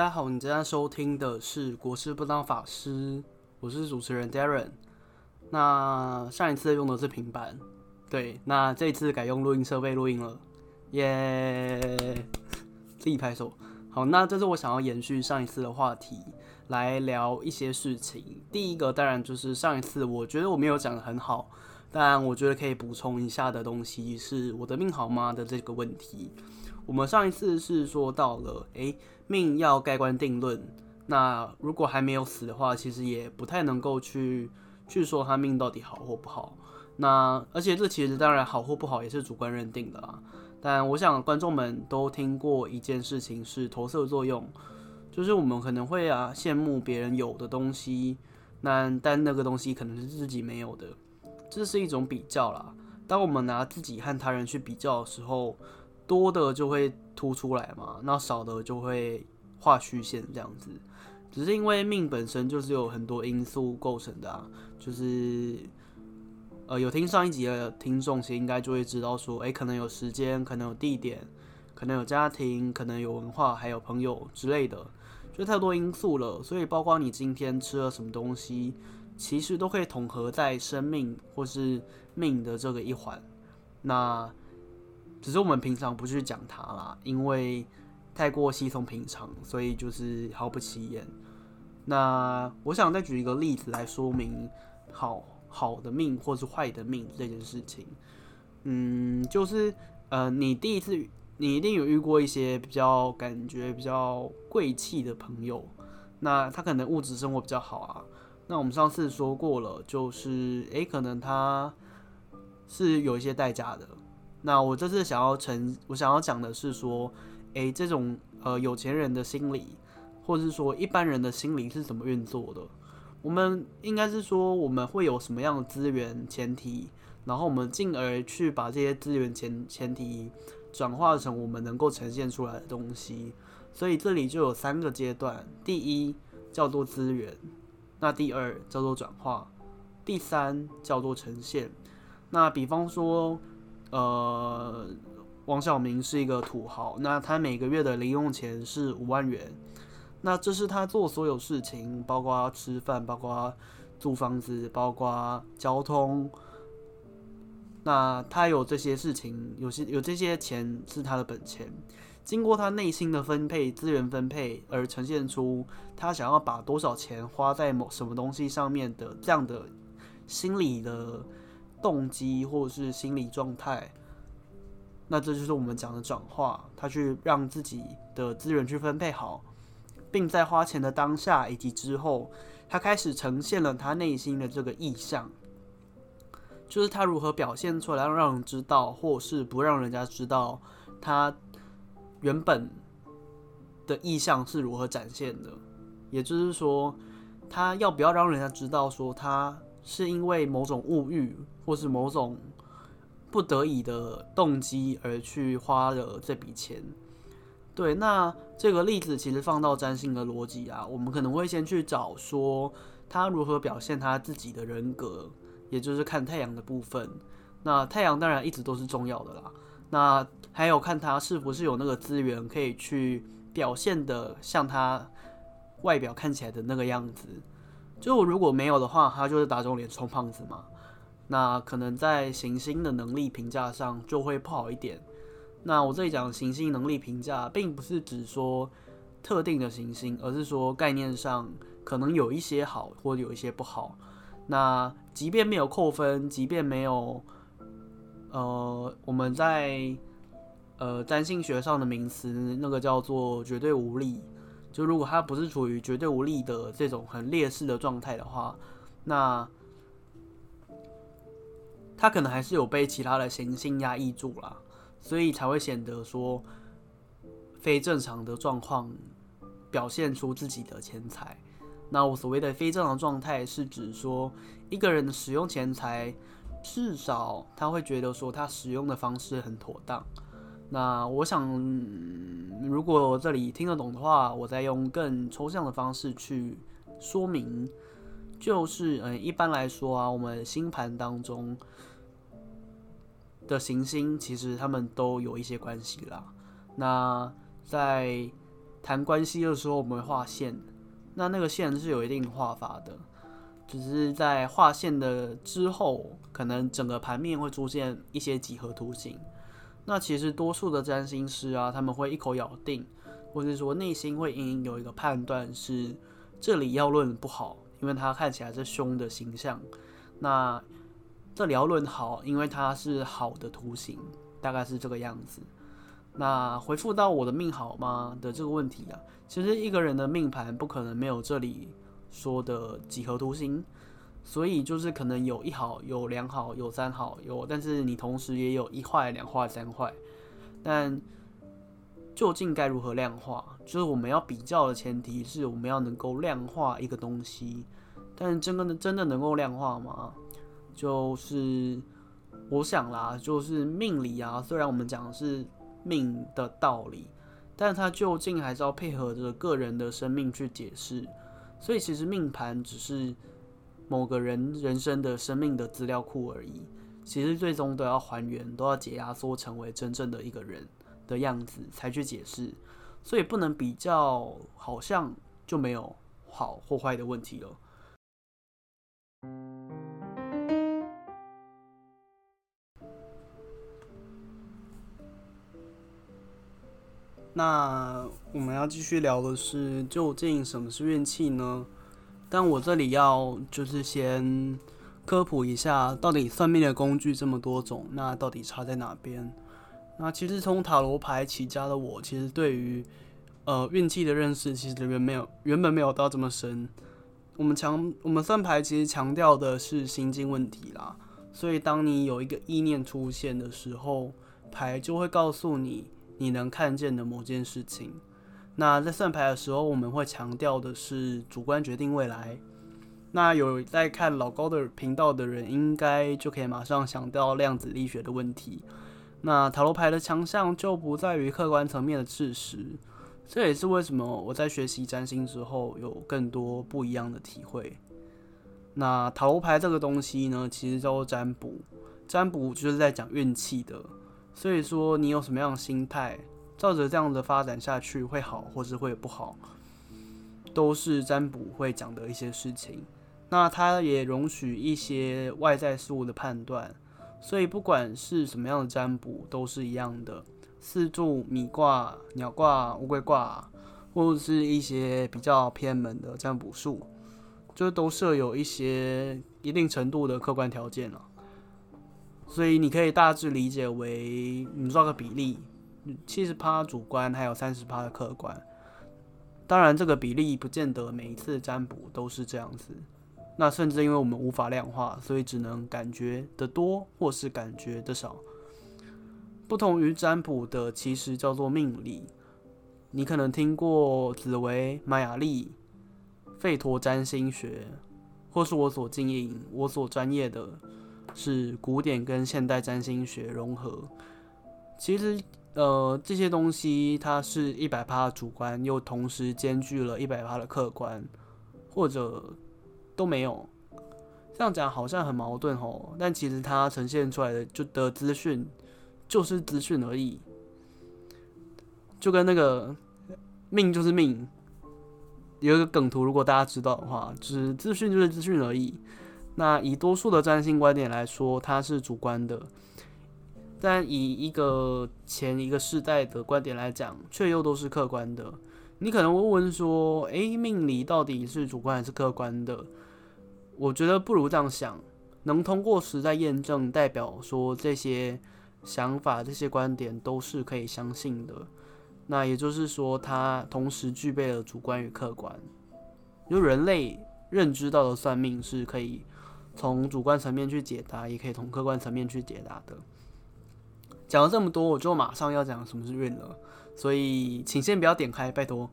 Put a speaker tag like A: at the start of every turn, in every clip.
A: 大家好，你正在收听的是《国师不当法师》，我是主持人 Darren。那上一次用的是平板，对，那这次改用录音设备录音了，耶、yeah！自己拍手。好，那这是我想要延续上一次的话题，来聊一些事情。第一个当然就是上一次我觉得我没有讲得很好，但我觉得可以补充一下的东西是我的命好吗的这个问题。我们上一次是说到了，诶，命要盖棺定论。那如果还没有死的话，其实也不太能够去去说他命到底好或不好。那而且这其实当然好或不好也是主观认定的啦。但我想观众们都听过一件事情是投射作用，就是我们可能会啊羡慕别人有的东西，那但那个东西可能是自己没有的，这是一种比较啦。当我们拿自己和他人去比较的时候，多的就会凸出来嘛，那少的就会画虚线这样子。只是因为命本身就是有很多因素构成的啊，就是呃有听上一集的听众其实应该就会知道说，诶，可能有时间，可能有地点，可能有家庭，可能有文化，还有朋友之类的，就太多因素了。所以包括你今天吃了什么东西，其实都可以统合在生命或是命的这个一环。那只是我们平常不去讲它啦，因为太过稀松平常，所以就是毫不起眼。那我想再举一个例子来说明好好的命或是坏的命这件事情。嗯，就是呃，你第一次你一定有遇过一些比较感觉比较贵气的朋友，那他可能物质生活比较好啊。那我们上次说过了，就是诶，可能他是有一些代价的。那我这次想要成，我想要讲的是说，诶、这种呃有钱人的心理，或者是说一般人的心理是怎么运作的？我们应该是说，我们会有什么样的资源前提，然后我们进而去把这些资源前前提转化成我们能够呈现出来的东西。所以这里就有三个阶段：第一叫做资源，那第二叫做转化，第三叫做呈现。那比方说。呃，王小明是一个土豪，那他每个月的零用钱是五万元，那这是他做所有事情，包括吃饭，包括租房子，包括交通，那他有这些事情，有些有这些钱是他的本钱，经过他内心的分配，资源分配而呈现出他想要把多少钱花在某什么东西上面的这样的心理的。动机或者是心理状态，那这就是我们讲的转化。他去让自己的资源去分配好，并在花钱的当下以及之后，他开始呈现了他内心的这个意向，就是他如何表现出来，让让人知道，或是不让人家知道他原本的意向是如何展现的。也就是说，他要不要让人家知道说他。是因为某种物欲，或是某种不得已的动机而去花了这笔钱。对，那这个例子其实放到占星的逻辑啊，我们可能会先去找说他如何表现他自己的人格，也就是看太阳的部分。那太阳当然一直都是重要的啦。那还有看他是不是有那个资源可以去表现的像他外表看起来的那个样子。就如果没有的话，他就是打肿脸充胖子嘛。那可能在行星的能力评价上就会不好一点。那我这里讲行星能力评价，并不是指说特定的行星，而是说概念上可能有一些好，或者有一些不好。那即便没有扣分，即便没有，呃，我们在呃占星学上的名词，那个叫做绝对无力。就如果他不是处于绝对无力的这种很劣势的状态的话，那他可能还是有被其他的行星压抑住了，所以才会显得说非正常的状况表现出自己的钱财。那我所谓的非正常状态是指说一个人使用钱财，至少他会觉得说他使用的方式很妥当。那我想，如果这里听得懂的话，我再用更抽象的方式去说明，就是，嗯，一般来说啊，我们星盘当中的行星其实他们都有一些关系啦。那在谈关系的时候，我们会画线，那那个线是有一定画法的，只是在画线的之后，可能整个盘面会出现一些几何图形。那其实多数的占星师啊，他们会一口咬定，或者说内心会隐隐有一个判断，是这里要论不好，因为它看起来是凶的形象。那这里要论好，因为它是好的图形，大概是这个样子。那回复到我的命好吗的这个问题啊，其实一个人的命盘不可能没有这里说的几何图形，所以就是可能有一好、有两好、有三好、有，但是你同时也有一坏、两坏、三坏。但究竟该如何量化？就是我们要比较的前提是我们要能够量化一个东西，但真的真的能够量化吗？就是我想啦，就是命理啊，虽然我们讲的是。命的道理，但它究竟还是要配合着个人的生命去解释。所以其实命盘只是某个人人生的生命的资料库而已。其实最终都要还原，都要解压缩成为真正的一个人的样子才去解释。所以不能比较，好像就没有好或坏的问题了。那我们要继续聊的是，究竟什么是运气呢？但我这里要就是先科普一下，到底算命的工具这么多种，那到底差在哪边？那其实从塔罗牌起家的我，其实对于呃运气的认识，其实原没有原本没有到这么深。我们强我们算牌其实强调的是心境问题啦，所以当你有一个意念出现的时候，牌就会告诉你。你能看见的某件事情，那在算牌的时候，我们会强调的是主观决定未来。那有在看老高的频道的人，应该就可以马上想到量子力学的问题。那塔罗牌的强项就不在于客观层面的事实，这也是为什么我在学习占星之后有更多不一样的体会。那塔罗牌这个东西呢，其实叫做占卜，占卜就是在讲运气的。所以说，你有什么样的心态，照着这样的发展下去会好，或是会不好，都是占卜会讲的一些事情。那它也容许一些外在事物的判断。所以不管是什么样的占卜，都是一样的。四柱、米卦、鸟卦、乌龟卦，或者是一些比较偏门的占卜术，就都设有一些一定程度的客观条件了。所以你可以大致理解为，你知道个比例，七十趴主观，还有三十趴的客观。当然，这个比例不见得每一次占卜都是这样子。那甚至因为我们无法量化，所以只能感觉的多，或是感觉的少。不同于占卜的，其实叫做命理。你可能听过紫薇、玛雅历、吠陀占星学，或是我所经营、我所专业的。是古典跟现代占星学融合。其实，呃，这些东西它是一百趴主观，又同时兼具了一百趴的客观，或者都没有。这样讲好像很矛盾哦，但其实它呈现出来的就的资讯就是资讯而已，就跟那个命就是命，有一个梗图，如果大家知道的话，就是资讯就是资讯而已。那以多数的占星观点来说，它是主观的；但以一个前一个世代的观点来讲，却又都是客观的。你可能会问说：“诶，命理到底是主观还是客观的？”我觉得不如这样想：能通过实在验证，代表说这些想法、这些观点都是可以相信的。那也就是说，它同时具备了主观与客观。就人类认知到的算命是可以。从主观层面去解答，也可以从客观层面去解答的。讲了这么多，我就马上要讲什么是运了，所以请先不要点开，拜托。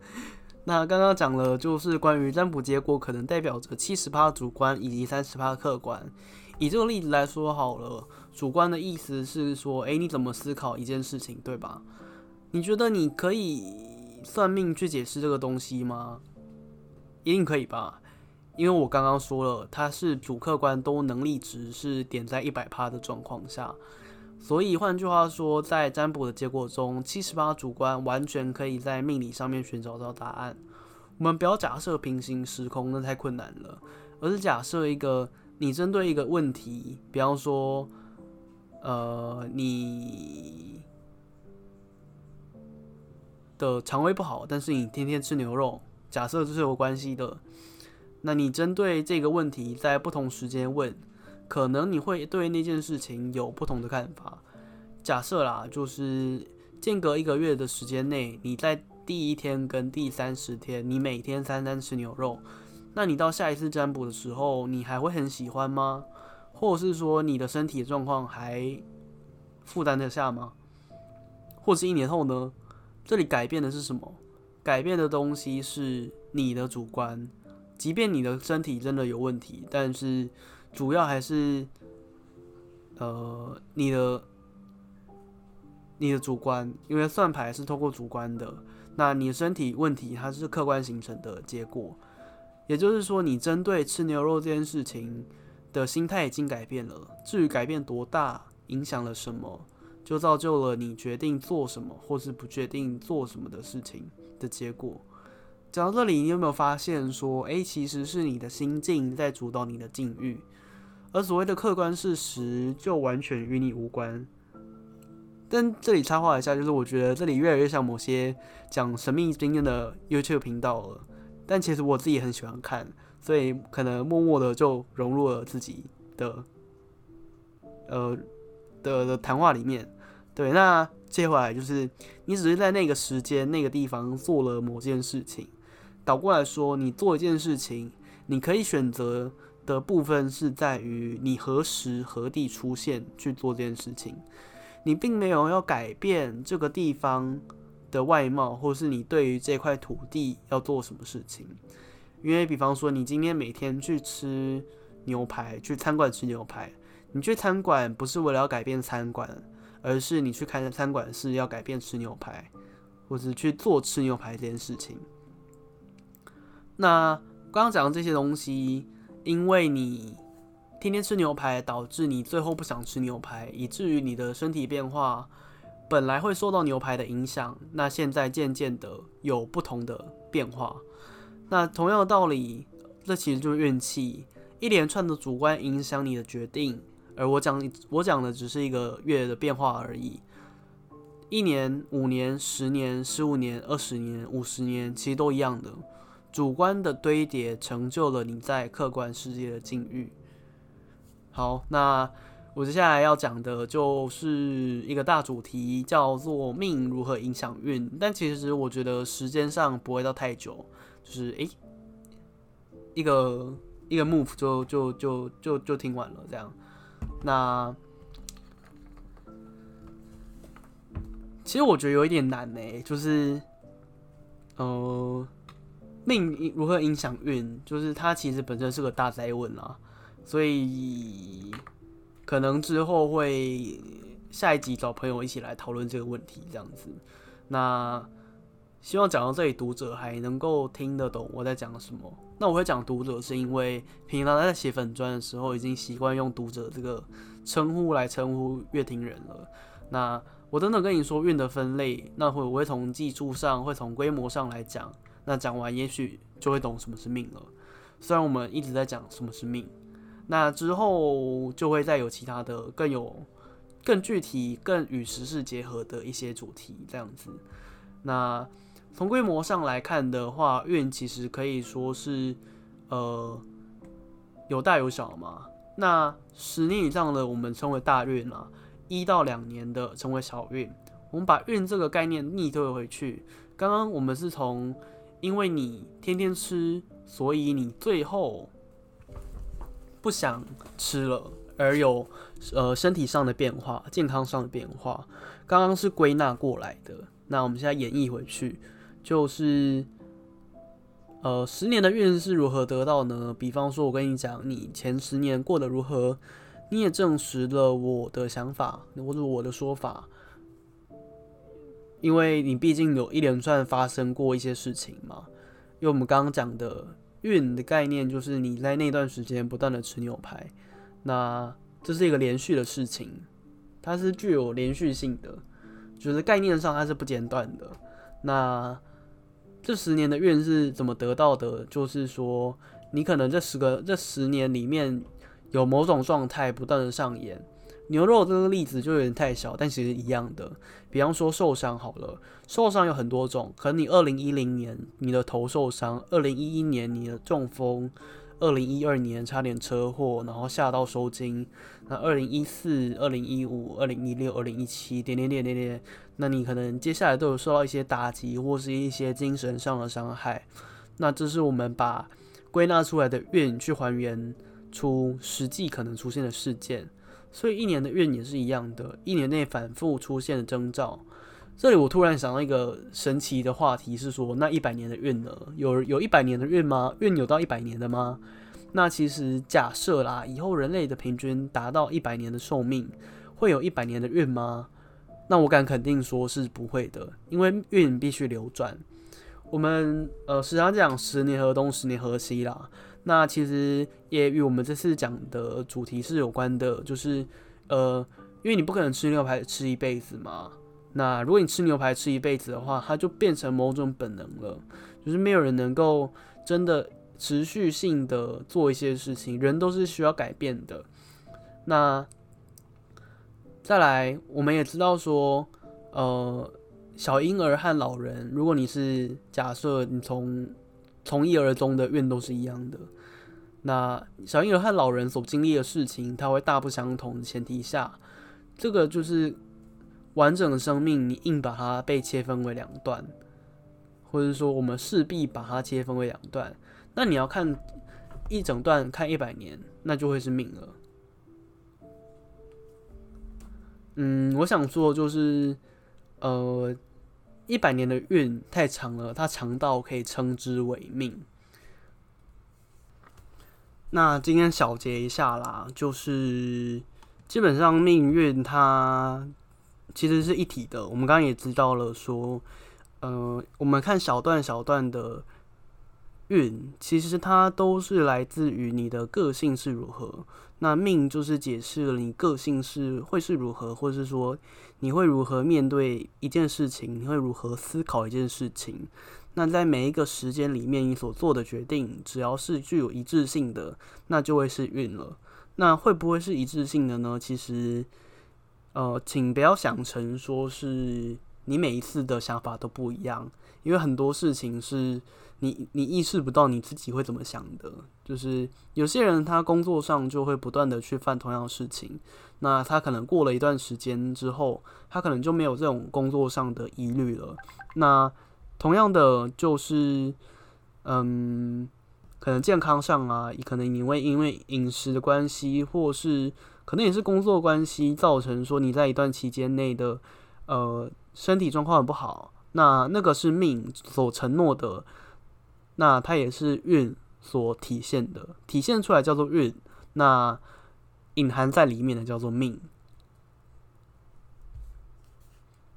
A: 那刚刚讲了，就是关于占卜结果可能代表着七十趴主观以及三十趴客观。以这个例子来说好了，主观的意思是说，诶，你怎么思考一件事情，对吧？你觉得你可以算命去解释这个东西吗？一定可以吧？因为我刚刚说了，它是主客观都能力值是点在一百趴的状况下，所以换句话说，在占卜的结果中，七十八主观完全可以在命理上面寻找到答案。我们不要假设平行时空，那太困难了，而是假设一个你针对一个问题，比方说，呃，你的肠胃不好，但是你天天吃牛肉，假设这是有关系的。那你针对这个问题，在不同时间问，可能你会对那件事情有不同的看法。假设啦，就是间隔一个月的时间内，你在第一天跟第三十天，你每天三餐吃牛肉，那你到下一次占卜的时候，你还会很喜欢吗？或者是说你的身体状况还负担得下吗？或是一年后呢？这里改变的是什么？改变的东西是你的主观。即便你的身体真的有问题，但是主要还是，呃，你的你的主观，因为算牌是透过主观的，那你身体问题它是客观形成的结果，也就是说，你针对吃牛肉这件事情的心态已经改变了。至于改变多大，影响了什么，就造就了你决定做什么，或是不决定做什么的事情的结果。讲到这里，你有没有发现说，哎、欸，其实是你的心境在主导你的境遇，而所谓的客观事实就完全与你无关。但这里插话一下，就是我觉得这里越来越像某些讲神秘经验的 YouTube 频道了。但其实我自己很喜欢看，所以可能默默的就融入了自己的呃的的谈话里面。对，那接下来就是你只是在那个时间、那个地方做了某件事情。倒过来说，你做一件事情，你可以选择的部分是在于你何时何地出现去做这件事情。你并没有要改变这个地方的外貌，或是你对于这块土地要做什么事情。因为，比方说，你今天每天去吃牛排，去餐馆吃牛排，你去餐馆不是为了要改变餐馆，而是你去开餐馆是要改变吃牛排，或是去做吃牛排这件事情。那刚刚讲的这些东西，因为你天天吃牛排，导致你最后不想吃牛排，以至于你的身体变化本来会受到牛排的影响，那现在渐渐的有不同的变化。那同样的道理，这其实就是运气，一连串的主观影响你的决定。而我讲我讲的只是一个月的变化而已，一年、五年、十年、十五年、二十年、五十年，其实都一样的。主观的堆叠成就了你在客观世界的境遇。好，那我接下来要讲的就是一个大主题，叫做命如何影响运。但其实我觉得时间上不会到太久，就是诶、一个一个 move 就就就就就听完了这样。那其实我觉得有一点难呢、就是呃。命如何影响运？就是它其实本身是个大哉问啦，所以可能之后会下一集找朋友一起来讨论这个问题，这样子。那希望讲到这里，读者还能够听得懂我在讲什么。那我会讲读者，是因为平常在写粉专的时候，已经习惯用读者这个称呼来称呼乐听人了。那我真的跟你说运的分类，那会我会从技术上，会从规模上来讲。那讲完，也许就会懂什么是命了。虽然我们一直在讲什么是命，那之后就会再有其他的更有、更具体、更与时事结合的一些主题，这样子。那从规模上来看的话，运其实可以说是呃有大有小嘛。那十年以上的我们称为大运啊，一到两年的称为小运。我们把运这个概念逆推回去，刚刚我们是从。因为你天天吃，所以你最后不想吃了，而有呃身体上的变化、健康上的变化。刚刚是归纳过来的，那我们现在演绎回去，就是呃十年的运是如何得到呢？比方说，我跟你讲，你前十年过得如何，你也证实了我的想法或者我的说法。因为你毕竟有一连串发生过一些事情嘛，因为我们刚刚讲的运的概念，就是你在那段时间不断的吃牛排，那这是一个连续的事情，它是具有连续性的，就是概念上它是不间断的。那这十年的运是怎么得到的？就是说，你可能这十个这十年里面有某种状态不断的上演。牛肉这个例子就有点太小，但其实一样的。比方说受伤好了，受伤有很多种，可能你二零一零年你的头受伤，二零一一年你的中风。二零一二年差点车祸，然后吓到收惊。那二零一四、二零一五、二零一六、二零一七，点点点点点，那你可能接下来都有受到一些打击，或是一些精神上的伤害。那这是我们把归纳出来的运去还原出实际可能出现的事件。所以一年的运也是一样的，一年内反复出现的征兆。这里我突然想到一个神奇的话题，是说那一百年的运呢？有有一百年的运吗？运有到一百年的吗？那其实假设啦，以后人类的平均达到一百年的寿命，会有一百年的运吗？那我敢肯定说是不会的，因为运必须流转。我们呃时常讲十年河东，十年河西啦。那其实也与我们这次讲的主题是有关的，就是呃，因为你不可能吃牛排吃一辈子嘛。那如果你吃牛排吃一辈子的话，它就变成某种本能了，就是没有人能够真的持续性的做一些事情，人都是需要改变的。那再来，我们也知道说，呃，小婴儿和老人，如果你是假设你从从一而终的运都是一样的，那小婴儿和老人所经历的事情，它会大不相同的前提下，这个就是。完整的生命，你硬把它被切分为两段，或者说我们势必把它切分为两段。那你要看一整段，看一百年，那就会是命了。嗯，我想说就是，呃，一百年的运太长了，它长到可以称之为命。那今天小结一下啦，就是基本上命运它。其实是一体的。我们刚刚也知道了，说，呃，我们看小段小段的运，其实它都是来自于你的个性是如何。那命就是解释了你个性是会是如何，或是说你会如何面对一件事情，你会如何思考一件事情。那在每一个时间里面，你所做的决定，只要是具有一致性的，那就会是运了。那会不会是一致性的呢？其实。呃，请不要想成说是你每一次的想法都不一样，因为很多事情是你你意识不到你自己会怎么想的。就是有些人他工作上就会不断的去犯同样的事情，那他可能过了一段时间之后，他可能就没有这种工作上的疑虑了。那同样的就是，嗯，可能健康上啊，可能你会因为饮食的关系，或是。可能也是工作关系造成说你在一段期间内的呃身体状况很不好，那那个是命所承诺的，那它也是运所体现的，体现出来叫做运，那隐含在里面的叫做命。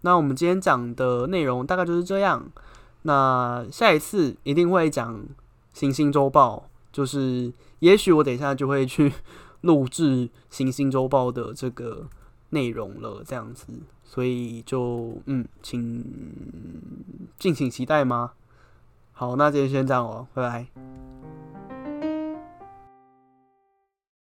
A: 那我们今天讲的内容大概就是这样，那下一次一定会讲行星周报，就是也许我等一下就会去。录制《行星周报》的这个内容了，这样子，所以就嗯，请敬请期待吗？好，那今天先这样哦，拜拜。